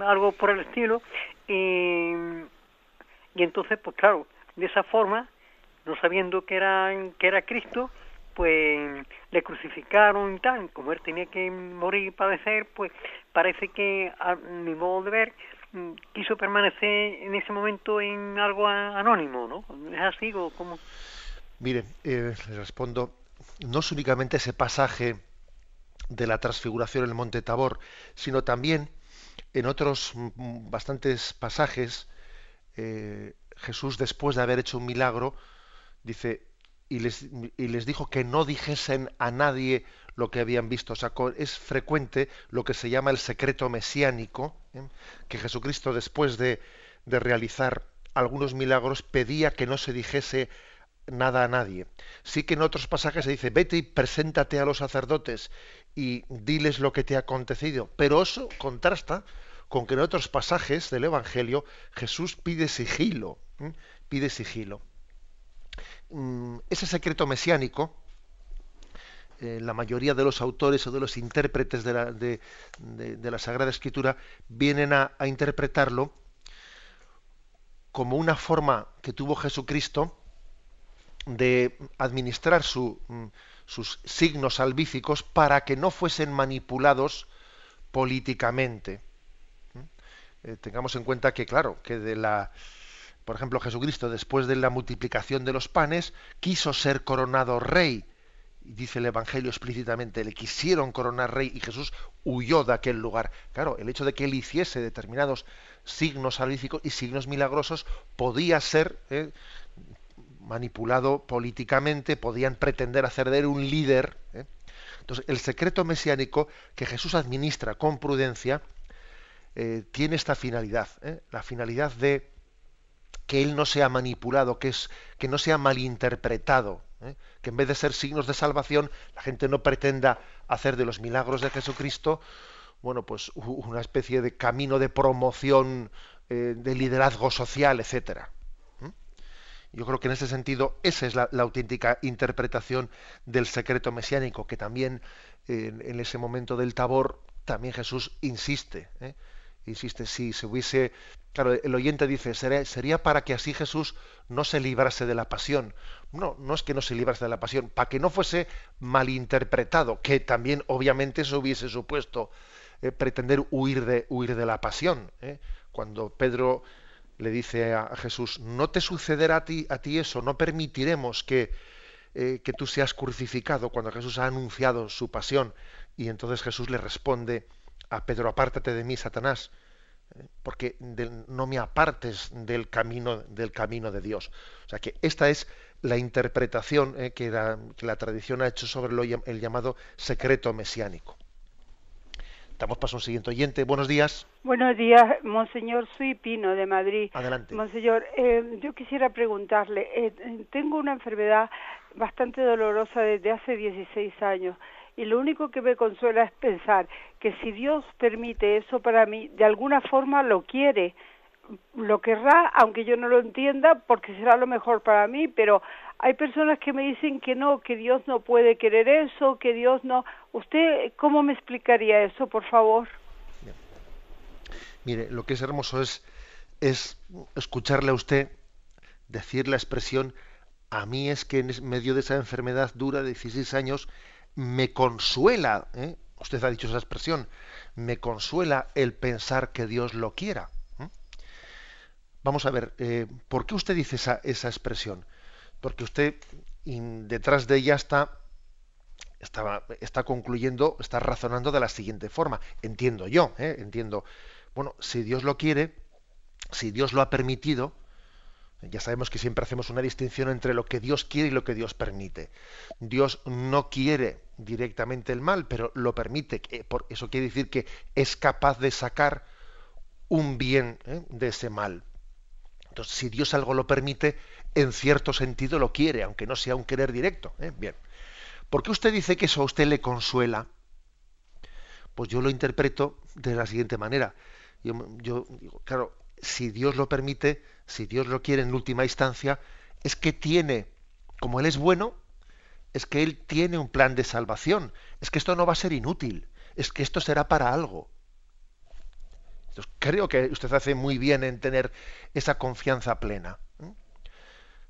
algo por el estilo, y, y entonces, pues claro, de esa forma, no sabiendo que era, que era Cristo, pues le crucificaron y tal, como él tenía que morir y padecer, pues parece que a mi modo de ver mm, quiso permanecer en ese momento en algo anónimo, ¿no? ¿Es así o cómo? Mire, eh, le respondo, no es únicamente ese pasaje de la transfiguración en el monte Tabor, sino también en otros mm, bastantes pasajes, eh, Jesús después de haber hecho un milagro, dice, y les, dijo que no dijesen a nadie lo que habían visto. O sea, es frecuente lo que se llama el secreto mesiánico, ¿eh? que Jesucristo después de, de, realizar algunos milagros pedía que no se dijese nada a nadie. Sí que en otros pasajes se dice, vete y preséntate a los sacerdotes y diles lo que te ha acontecido. Pero eso contrasta con que en otros pasajes del Evangelio Jesús pide sigilo, ¿eh? pide sigilo. Mm, ese secreto mesiánico, eh, la mayoría de los autores o de los intérpretes de la, Sagrada Escritura vienen a, interpretarlo como una forma que tuvo Jesucristo de administrar mm, sus signos salvíficos para que no fuesen manipulados políticamente. ¿Mm? Eh, tengamos en cuenta que, claro, que de la, por ejemplo, Jesucristo, después de la multiplicación de los panes, quiso ser coronado rey. Dice el Evangelio explícitamente, le quisieron coronar rey y Jesús huyó de aquel lugar. Claro, el hecho de que él hiciese determinados signos salvíficos y signos milagrosos podía ser eh, manipulado políticamente, podían pretender hacer de él un líder. Eh. Entonces, el secreto mesiánico que Jesús administra con prudencia eh, tiene esta finalidad, la finalidad de que él no sea manipulado, que, es, que no sea malinterpretado, ¿eh? que en vez de ser signos de salvación, la gente no pretenda hacer de los milagros de Jesucristo, bueno, pues una especie de camino de promoción eh, de liderazgo social, etcétera. Yo creo que en ese sentido esa es la, auténtica interpretación del secreto mesiánico, que también en ese momento del tabor también Jesús insiste. ¿eh? Insiste, si se hubiese... Claro, el oyente dice, sería, para que así Jesús no se librase de la pasión. No, no es que no se librase de la pasión, para que no fuese malinterpretado, que también obviamente eso hubiese supuesto eh, pretender huir de, huir de la pasión. ¿eh? Cuando Pedro le dice a Jesús, no te sucederá a ti, a ti eso, no permitiremos que, eh, que tú seas crucificado cuando Jesús ha anunciado su pasión. Y entonces Jesús le responde, a Pedro, apártate de mí, Satanás, ¿eh? porque no me apartes del camino, del camino de Dios. O sea que esta es la interpretación ¿eh? que, la, tradición ha hecho sobre el llamado secreto mesiánico. Damos paso a un siguiente oyente. Buenos días. Buenos días, Monseñor. Soy Pino de Madrid. Adelante. Monseñor, eh, yo quisiera preguntarle, tengo una enfermedad bastante dolorosa desde hace 16 años y lo único que me consuela es pensar que si Dios permite eso para mí, de alguna forma lo quiere, lo querrá, aunque yo no lo entienda, porque será lo mejor para mí, pero hay personas que me dicen que no, que Dios no puede querer eso, que Dios no. ¿Usted cómo me explicaría eso, por favor? Mire, lo que es hermoso es, es escucharle a usted decir la expresión, a mí es que en medio de esa enfermedad dura de 16 años, me consuela, ¿eh? usted ha dicho esa expresión, me consuela el pensar que Dios lo quiera. ¿eh? Vamos a ver, eh, ¿por qué usted dice esa, esa expresión? Porque usted detrás de ella está, está, está, concluyendo, está razonando de la siguiente forma. Entiendo yo, entiendo. Bueno, si Dios lo quiere, si Dios lo ha permitido, ya sabemos que siempre hacemos una distinción entre lo que Dios quiere y lo que Dios permite. Dios no quiere directamente el mal, pero lo permite. Por eso quiere decir que es capaz de sacar un bien ¿eh? de ese mal. Entonces, si Dios algo lo permite, en cierto sentido lo quiere, aunque no sea un querer directo. ¿eh? Bien. ¿Por qué usted dice que eso a usted le consuela? Pues yo lo interpreto de la siguiente manera. Yo, yo digo, claro, si Dios lo permite, si Dios lo quiere en última instancia, es que tiene, como Él es bueno, es que Él tiene un plan de salvación, es que esto no va a ser inútil, es que esto será para algo. creo que usted hace muy bien en tener esa confianza plena.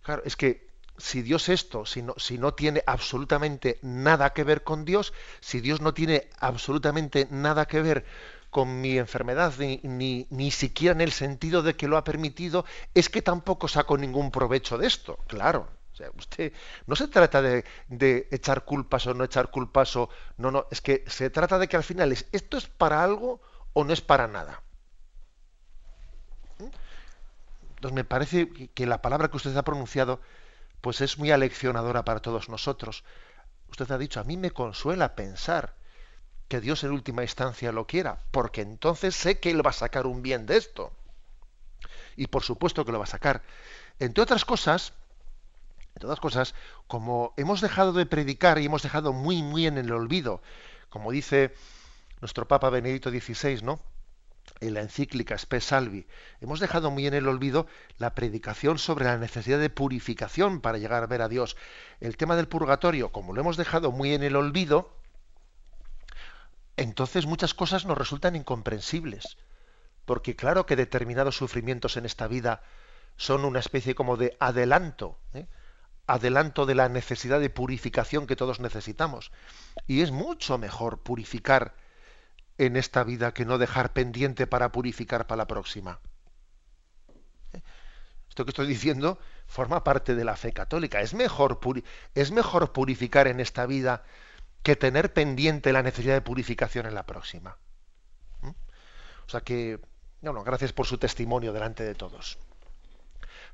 Claro, es que si Dios esto, si no, si no tiene absolutamente nada que ver con Dios, si Dios no tiene absolutamente nada que ver con mi enfermedad, ni, ni, ni, siquiera en el sentido de que lo ha permitido, es que tampoco saco ningún provecho de esto. Claro. O sea, usted no se trata de, de, echar culpas o no echar culpas o no, no, es que se trata de que al final es esto es para algo o no es para nada. ¿Mm? Entonces me parece que la palabra que usted ha pronunciado pues es muy aleccionadora para todos nosotros. Usted ha dicho, a mí me consuela pensar que Dios en última instancia lo quiera, porque entonces sé que Él va a sacar un bien de esto. Y por supuesto que lo va a sacar. Entre otras cosas, entre otras cosas, como hemos dejado de predicar y hemos dejado muy, muy en el olvido, como dice nuestro Papa Benedicto XVI, ¿no? en la encíclica Spe Salvi, hemos dejado muy en el olvido la predicación sobre la necesidad de purificación para llegar a ver a Dios. El tema del purgatorio, como lo hemos dejado muy en el olvido, entonces muchas cosas nos resultan incomprensibles. Porque claro que determinados sufrimientos en esta vida son una especie como de adelanto, ¿eh? adelanto de la necesidad de purificación que todos necesitamos. Y es mucho mejor purificar en esta vida que no dejar pendiente para purificar para la próxima. ¿Eh? Esto que estoy diciendo forma parte de la fe católica. Es mejor, es mejor purificar en esta vida que tener pendiente la necesidad de purificación en la próxima. ¿Mm? O sea que, bueno, gracias por su testimonio delante de todos.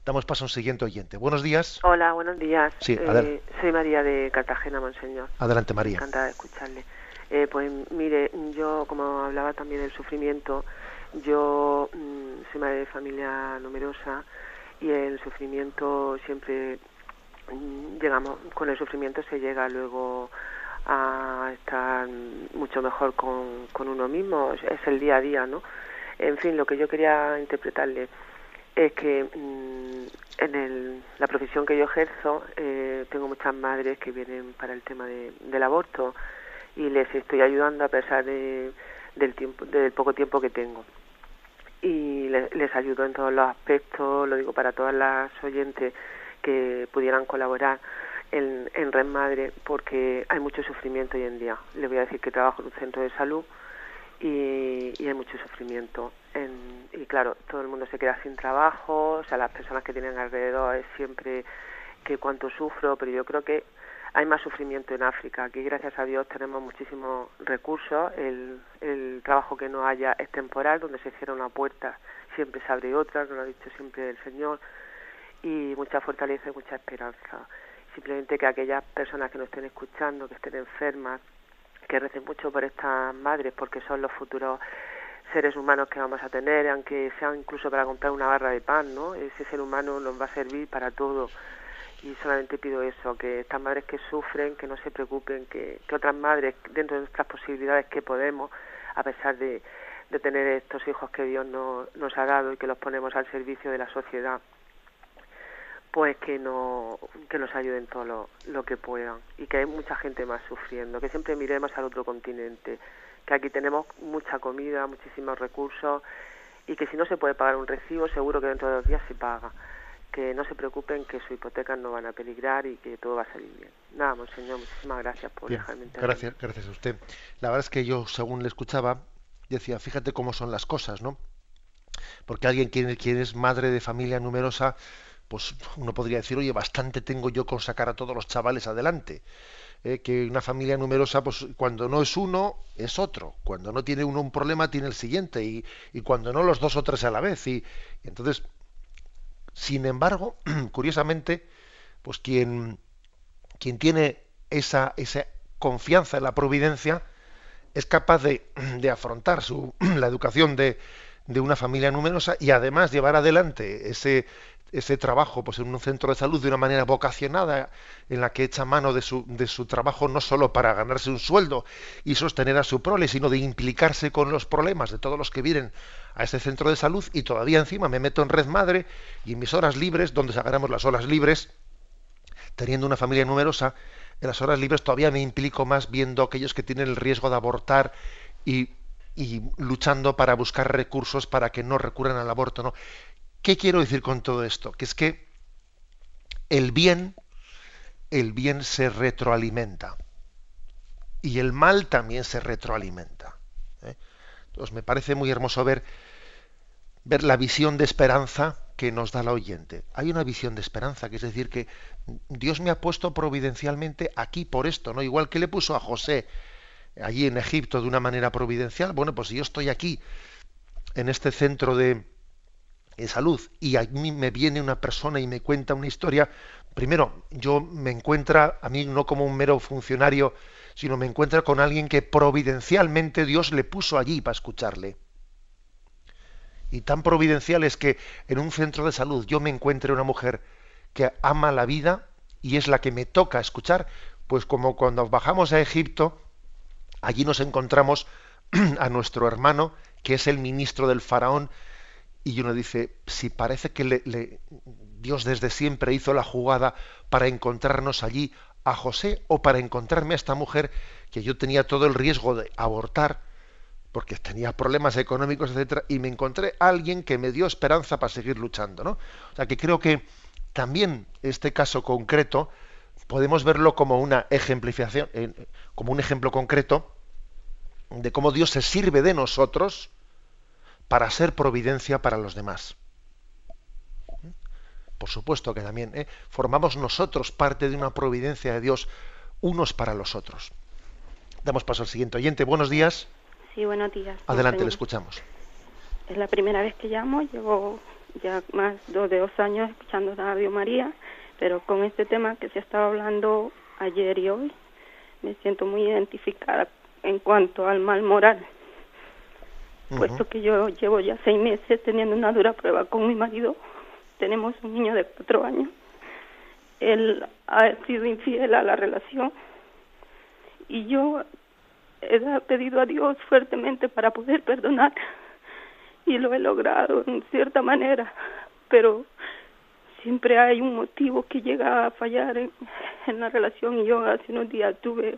Damos paso a un siguiente oyente. Buenos días. Hola, buenos días. Sí, eh, soy María de Cartagena, Monseñor. Adelante, María. Encantada de escucharle. Eh, pues mire, yo como hablaba también del sufrimiento, yo mm, soy madre de familia numerosa y el sufrimiento siempre mm, llegamos, con el sufrimiento se llega luego a estar mucho mejor con, con uno mismo, es el día a día, ¿no? En fin, lo que yo quería interpretarle es que mm, en el, la profesión que yo ejerzo eh, tengo muchas madres que vienen para el tema de, del aborto y les estoy ayudando a pesar de, del, tiempo, del poco tiempo que tengo. Y les, ayudo en todos los aspectos, lo digo para todas las oyentes que pudieran colaborar en, en Red Madre, porque hay mucho sufrimiento hoy en día. Les voy a decir que trabajo en un centro de salud y, y hay mucho sufrimiento. En, y claro, todo el mundo se queda sin trabajo, o sea, las personas que tienen alrededor es siempre que cuánto sufro, pero yo creo que hay más sufrimiento en África. Aquí, gracias a Dios, tenemos muchísimos recursos. El, el trabajo que no haya es temporal, donde se cierra una puerta, siempre se abre otra, nos lo ha dicho siempre el Señor, y mucha fortaleza y mucha esperanza. Simplemente que aquellas personas que nos estén escuchando, que estén enfermas, que recen mucho por estas madres, porque son los futuros seres humanos que vamos a tener, aunque sea incluso para comprar una barra de pan, ¿no? Ese ser humano nos va a servir para todo y solamente pido eso, que estas madres que sufren, que no se preocupen, que, otras madres, dentro de nuestras posibilidades que podemos, a pesar de, de tener estos hijos que Dios no, nos ha dado y que los ponemos al servicio de la sociedad, pues que, no, que nos ayuden todo lo, lo que puedan y que hay mucha gente más sufriendo, que siempre miremos al otro continente, que aquí tenemos mucha comida, muchísimos recursos y que si no se puede pagar un recibo, seguro que dentro de dos días se paga que no se preocupen que su hipoteca no van a peligrar y que todo va a salir bien. Nada, monseñor, muchísimas gracias por dejarme Gracias, gracias a usted. La verdad es que yo, según le escuchaba, decía, fíjate cómo son las cosas, ¿no? Porque alguien quien, quien es madre de familia numerosa, pues uno podría decir, oye, bastante tengo yo con sacar a todos los chavales adelante. Eh, que una familia numerosa, pues cuando no es uno, es otro. Cuando no tiene uno un problema, tiene el siguiente. Y, y cuando no, los dos o tres a la vez. y entonces sin embargo, curiosamente, pues quien, quien tiene esa, esa confianza en la providencia es capaz de, de afrontar su, la educación de, de una familia numerosa y además llevar adelante ese ese trabajo pues en un centro de salud de una manera vocacionada en la que echa mano de su, de su trabajo no solo para ganarse un sueldo y sostener a su prole sino de implicarse con los problemas de todos los que vienen a ese centro de salud y todavía encima me meto en red madre y en mis horas libres donde sacaremos las horas libres teniendo una familia numerosa en las horas libres todavía me implico más viendo aquellos que tienen el riesgo de abortar y, y luchando para buscar recursos para que no recurran al aborto no ¿Qué quiero decir con todo esto? Que es que el bien, el bien se retroalimenta y el mal también se retroalimenta. ¿eh? Entonces me parece muy hermoso ver, ver la visión de esperanza que nos da la oyente. Hay una visión de esperanza, que es decir, que Dios me ha puesto providencialmente aquí por esto, ¿no? Igual que le puso a José allí en Egipto de una manera providencial, bueno, pues si yo estoy aquí, en este centro de, salud y a mí me viene una persona y me cuenta una historia, primero yo me encuentra a mí no como un mero funcionario, sino me encuentra con alguien que providencialmente Dios le puso allí para escucharle. Y tan providencial es que en un centro de salud yo me encuentre una mujer que ama la vida y es la que me toca escuchar, pues como cuando bajamos a Egipto, allí nos encontramos a nuestro hermano, que es el ministro del faraón, y uno dice, si parece que le, Dios desde siempre hizo la jugada para encontrarnos allí a José o para encontrarme a esta mujer que yo tenía todo el riesgo de abortar porque tenía problemas económicos, etcétera, y me encontré a alguien que me dio esperanza para seguir luchando, ¿no? O sea que creo que también este caso concreto podemos verlo como una ejemplificación, como un ejemplo concreto de cómo Dios se sirve de nosotros para ser providencia para los demás. Por supuesto que también ¿eh? formamos nosotros parte de una providencia de Dios unos para los otros. Damos paso al siguiente oyente. Buenos días. Sí, buenos días. Adelante, le escuchamos. Es la primera vez que llamo. Llevo ya más de dos años escuchando a Radio María, pero con este tema que se estaba hablando ayer y hoy, me siento muy identificada en cuanto al mal moral puesto que yo llevo ya seis meses teniendo una dura prueba con mi marido. Tenemos un niño de cuatro años. Él ha sido infiel a la relación. Y yo he pedido a Dios fuertemente para poder perdonar. Y lo he logrado en cierta manera, pero siempre hay un motivo que llega a fallar en, en la relación. Y yo hace unos días tuve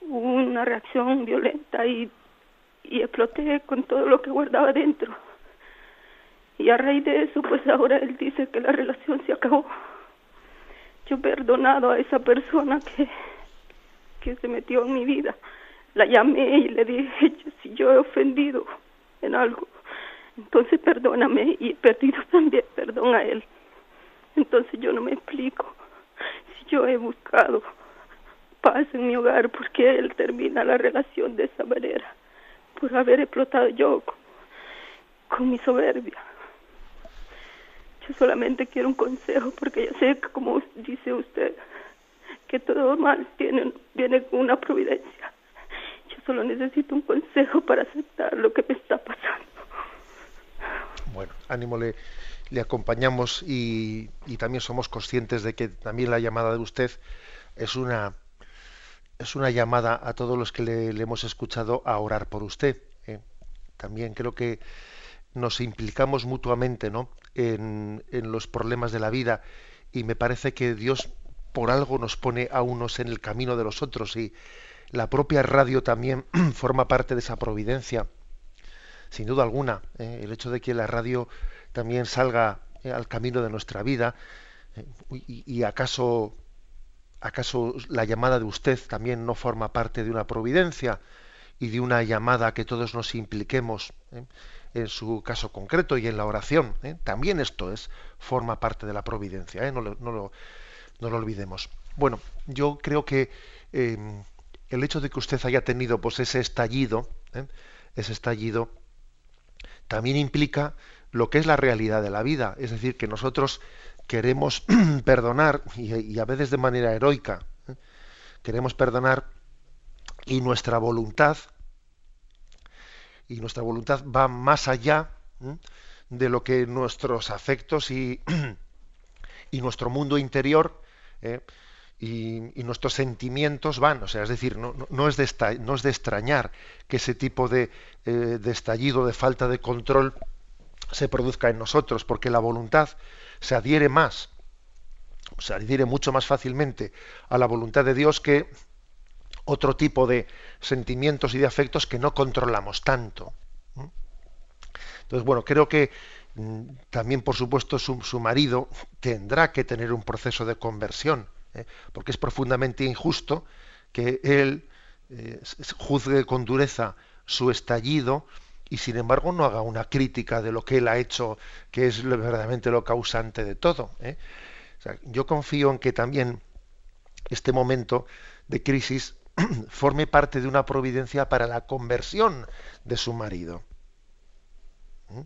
una reacción violenta y y exploté con todo lo que guardaba dentro. Y a raíz de eso, pues ahora él dice que la relación se acabó. Yo he perdonado a esa persona que, que se metió en mi vida. La llamé y le dije, si yo he ofendido en algo, entonces perdóname y he perdido también perdón a él. Entonces yo no me explico si yo he buscado paz en mi hogar porque él termina la relación de esa manera por haber explotado yo con, mi soberbia. Yo solamente quiero un consejo porque yo sé que como dice usted, que todo mal tiene, viene con una providencia. Yo solo necesito un consejo para aceptar lo que me está pasando. Bueno, ánimo, le, le acompañamos y, y, también somos conscientes de que también la llamada de usted es una es una llamada a todos los que le, hemos escuchado a orar por usted. ¿eh? También creo que nos implicamos mutuamente ¿no? en, los problemas de la vida y me parece que Dios por algo nos pone a unos en el camino de los otros y la propia radio también forma parte de esa providencia. Sin duda alguna, ¿eh? el hecho de que la radio también salga ¿eh? al camino de nuestra vida y acaso ¿Acaso la llamada de usted también no forma parte de una providencia y de una llamada a que todos nos impliquemos eh, en su caso concreto y en la oración? Eh? También esto es forma parte de la providencia, ¿eh? no, lo, no, lo, olvidemos. Bueno, yo creo que em, el hecho de que usted haya tenido pues ese estallido, ese estallido, también implica lo que es la realidad de la vida, es decir, que nosotros queremos perdonar, y, a veces de manera heroica, ¿eh? queremos perdonar y nuestra voluntad, y nuestra voluntad va más allá ¿eh? de lo que nuestros afectos y, y nuestro mundo interior ¿eh? y, nuestros sentimientos van, o sea, es decir, no, no, es, de no es de extrañar que ese tipo de, de estallido, de falta de control, se produzca en nosotros, porque la voluntad se adhiere más, se adhiere mucho más fácilmente a la voluntad de Dios que otro tipo de sentimientos y de afectos que no controlamos tanto. Entonces, bueno, creo que mm, también, por supuesto, su, marido tendrá que tener un proceso de conversión, ¿eh? porque es profundamente injusto que él eh, juzgue con dureza su estallido y sin embargo no haga una crítica de lo que él ha hecho, que es verdaderamente lo causante de todo. ¿eh? yo confío en que también este momento de crisis forme parte de una providencia para la conversión de su marido. ¿Mm?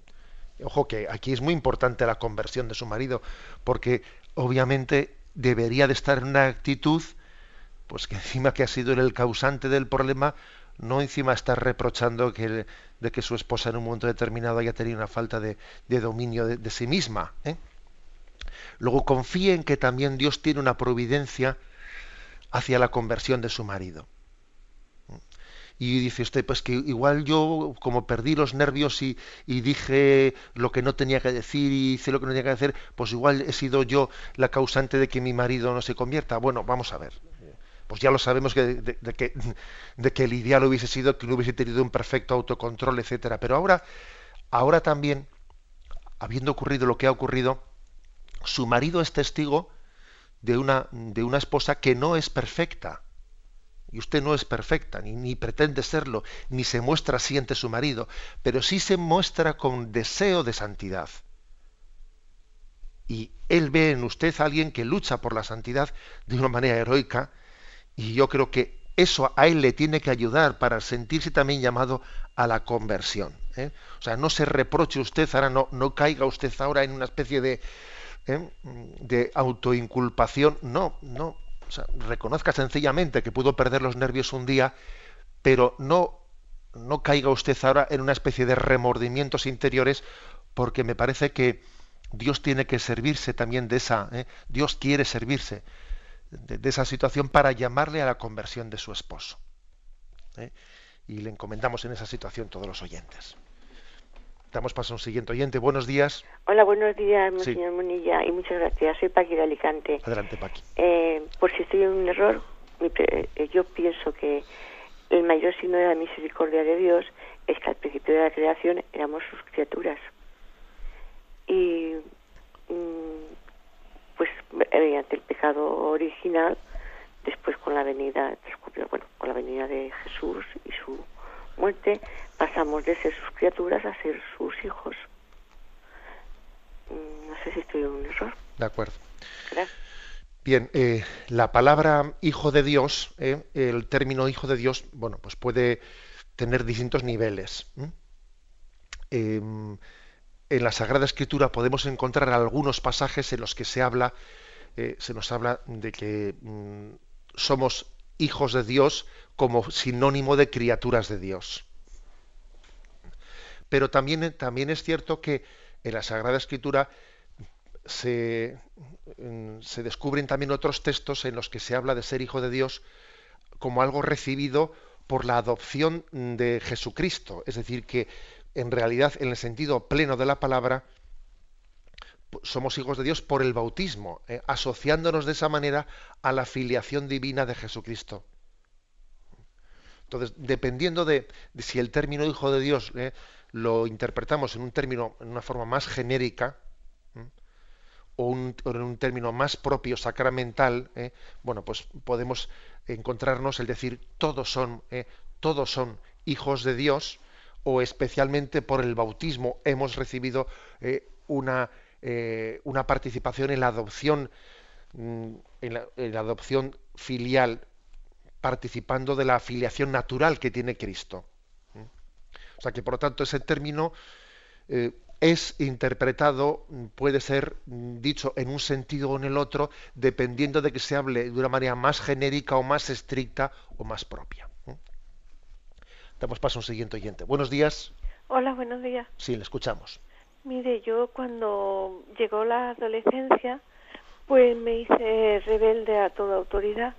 Ojo que aquí es muy importante la conversión de su marido, porque obviamente debería de estar en una actitud, pues que encima que ha sido el causante del problema, no encima estar reprochando que, de que su esposa en un momento determinado haya tenido una falta de, dominio de, sí misma. ¿eh? Luego confíe en que también Dios tiene una providencia hacia la conversión de su marido. Y dice usted, pues que igual yo como perdí los nervios y, dije lo que no tenía que decir y hice lo que no tenía que hacer, pues igual he sido yo la causante de que mi marido no se convierta. Bueno, vamos a ver. Pues ya lo sabemos de, que, de que el ideal hubiese sido que no hubiese tenido un perfecto autocontrol, etcétera. Pero ahora, ahora también, habiendo ocurrido lo que ha ocurrido, su marido es testigo de una, de una esposa que no es perfecta. Y usted no es perfecta, ni, ni pretende serlo, ni se muestra así ante su marido, pero sí se muestra con deseo de santidad. Y él ve en usted a alguien que lucha por la santidad de una manera heroica, y yo creo que eso a él le tiene que ayudar para sentirse también llamado a la conversión. ¿eh? O sea, no se reproche usted ahora, no, caiga usted ahora en una especie de, ¿eh? de autoinculpación. No, no. reconozca sencillamente que pudo perder los nervios un día, pero no, no caiga usted ahora en una especie de remordimientos interiores, porque me parece que Dios tiene que servirse también de esa, ¿eh? Dios quiere servirse de, esa situación para llamarle a la conversión de su esposo. ¿eh? Y le encomendamos en esa situación todos los oyentes. Damos paso a un siguiente oyente. Buenos días. Hola, buenos días, señor Munilla, y muchas gracias. Soy Paqui de Alicante. Adelante, Paqui. Eh, por si estoy en un error, eh, yo pienso que el mayor signo de la misericordia de Dios es que al principio de la creación éramos sus criaturas. Y pues mediante el pecado original, después con la venida, bueno, con la venida de Jesús y su muerte, pasamos de ser sus criaturas a ser sus hijos. Mm, no sé si estoy en un error. De acuerdo. Bien, eh, la palabra hijo de Dios, eh, el término hijo de Dios, bueno, pues puede tener distintos niveles. En la Sagrada Escritura podemos encontrar algunos pasajes en los que se habla, eh, se nos habla de que mm, somos hijos de Dios como sinónimo de criaturas de Dios. Pero también, también es cierto que en la Sagrada Escritura mm, se, descubren también otros textos en los que se habla de ser hijo de Dios como algo recibido por la adopción de Jesucristo. Es decir, que en realidad, en el sentido pleno de la palabra, somos hijos de Dios por el bautismo, eh, asociándonos de esa manera a la filiación divina de Jesucristo. Entonces, dependiendo de, si el término hijo de Dios eh, lo interpretamos en un término, en una forma más genérica, o, en un término más propio, sacramental, eh, bueno, pues podemos encontrarnos el decir todos son, todos son hijos de Dios, o especialmente por el bautismo hemos recibido una eh, una participación en la adopción, mm, en la, adopción filial, participando de la afiliación natural que tiene Cristo. O sea que por lo tanto ese término eh, es interpretado, puede ser dicho en un sentido o en el otro, dependiendo de que se hable de una manera más genérica o más estricta o más propia. Damos paso a un siguiente oyente. Buenos días. Hola, buenos días. Sí, le escuchamos. Mire, yo cuando llegó la adolescencia, pues me hice rebelde a toda autoridad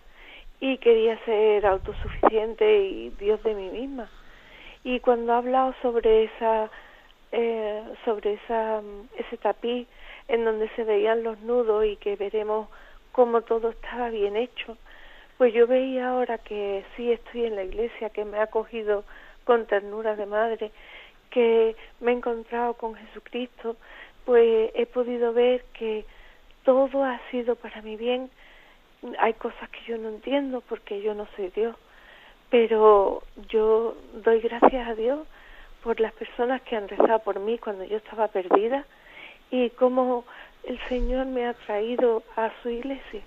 y quería ser autosuficiente y Dios de mí misma. Y cuando ha hablado sobre esa eh, sobre esa ese tapiz en donde se veían los nudos y que veremos cómo todo estaba bien hecho, pues yo veía ahora que sí estoy en la iglesia, que me ha acogido con ternura de madre, que me he encontrado con Jesucristo, pues he podido ver que todo ha sido para mi bien. Hay cosas que yo no entiendo porque yo no soy Dios, pero yo doy gracias a Dios por las personas que han rezado por mí cuando yo estaba perdida y cómo el Señor me ha traído a su iglesia.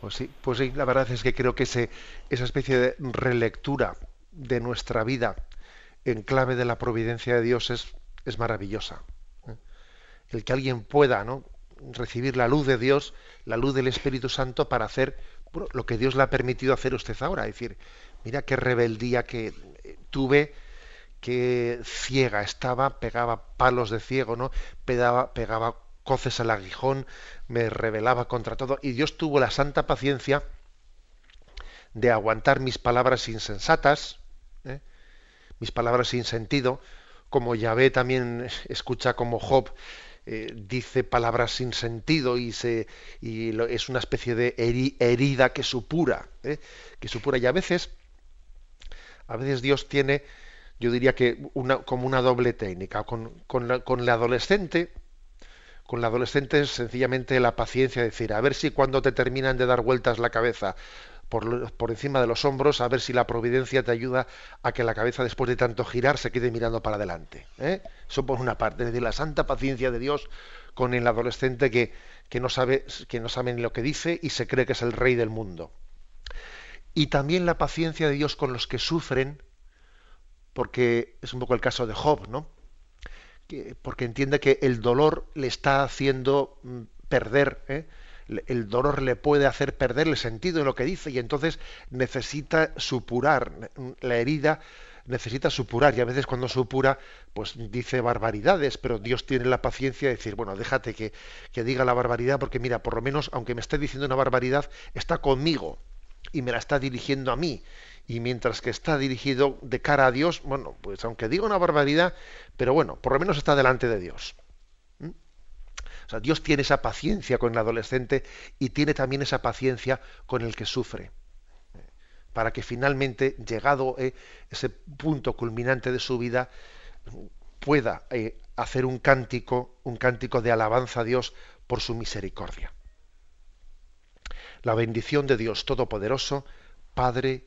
Pues sí, pues sí, la verdad es que creo que esa especie de relectura de nuestra vida en clave de la providencia de Dios es, es maravillosa. ¿eh? El que alguien pueda ¿no? recibir la luz de Dios, la luz del Espíritu Santo para hacer lo que Dios le ha permitido hacer a usted ahora. Es decir, mira qué rebeldía que eh, tuve, qué ciega estaba, pegaba palos de ciego, ¿no? Pegaba, pegaba coces al aguijón, me rebelaba contra todo. Y Dios tuvo la santa paciencia de aguantar mis palabras insensatas, ¿eh? mis palabras sin sentido, como Yahvé también escucha como Job eh, dice palabras sin sentido y, se, y es una especie de herida que supura, ¿eh? que supura. Y a veces, a veces Dios tiene, yo diría que una, como una doble técnica. Con, la, adolescente, con la adolescente es sencillamente la paciencia de decir, a ver si cuando te terminan de dar vueltas la cabeza por, encima de los hombros, a ver si la providencia te ayuda a que la cabeza después de tanto girar se quede mirando para adelante. ¿eh? Eso por una parte, es decir, la santa paciencia de Dios con el adolescente que, que, no sabe, que no sabe ni lo que dice y se cree que es el rey del mundo. Y también la paciencia de Dios con los que sufren, porque es un poco el caso de Job, ¿no? Que, porque entiende que el dolor le está haciendo mm, perder ¿eh? el dolor le puede hacer perder el sentido de lo que dice y entonces necesita supurar la herida necesita supurar y a veces cuando supura pues dice barbaridades pero Dios tiene la paciencia de decir bueno déjate que, que diga la barbaridad porque mira por lo menos aunque me esté diciendo una barbaridad está conmigo y me la está dirigiendo a mí y mientras que está dirigido de cara a Dios bueno pues aunque diga una barbaridad pero bueno por lo menos está delante de Dios o sea, Dios tiene esa paciencia con el adolescente y tiene también esa paciencia con el que sufre. Para que finalmente, llegado eh, ese punto culminante de su vida, pueda eh, hacer un cántico, un cántico de alabanza a Dios por su misericordia. La bendición de Dios Todopoderoso, Padre,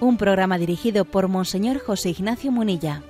un programa dirigido por Monseñor José Ignacio Munilla.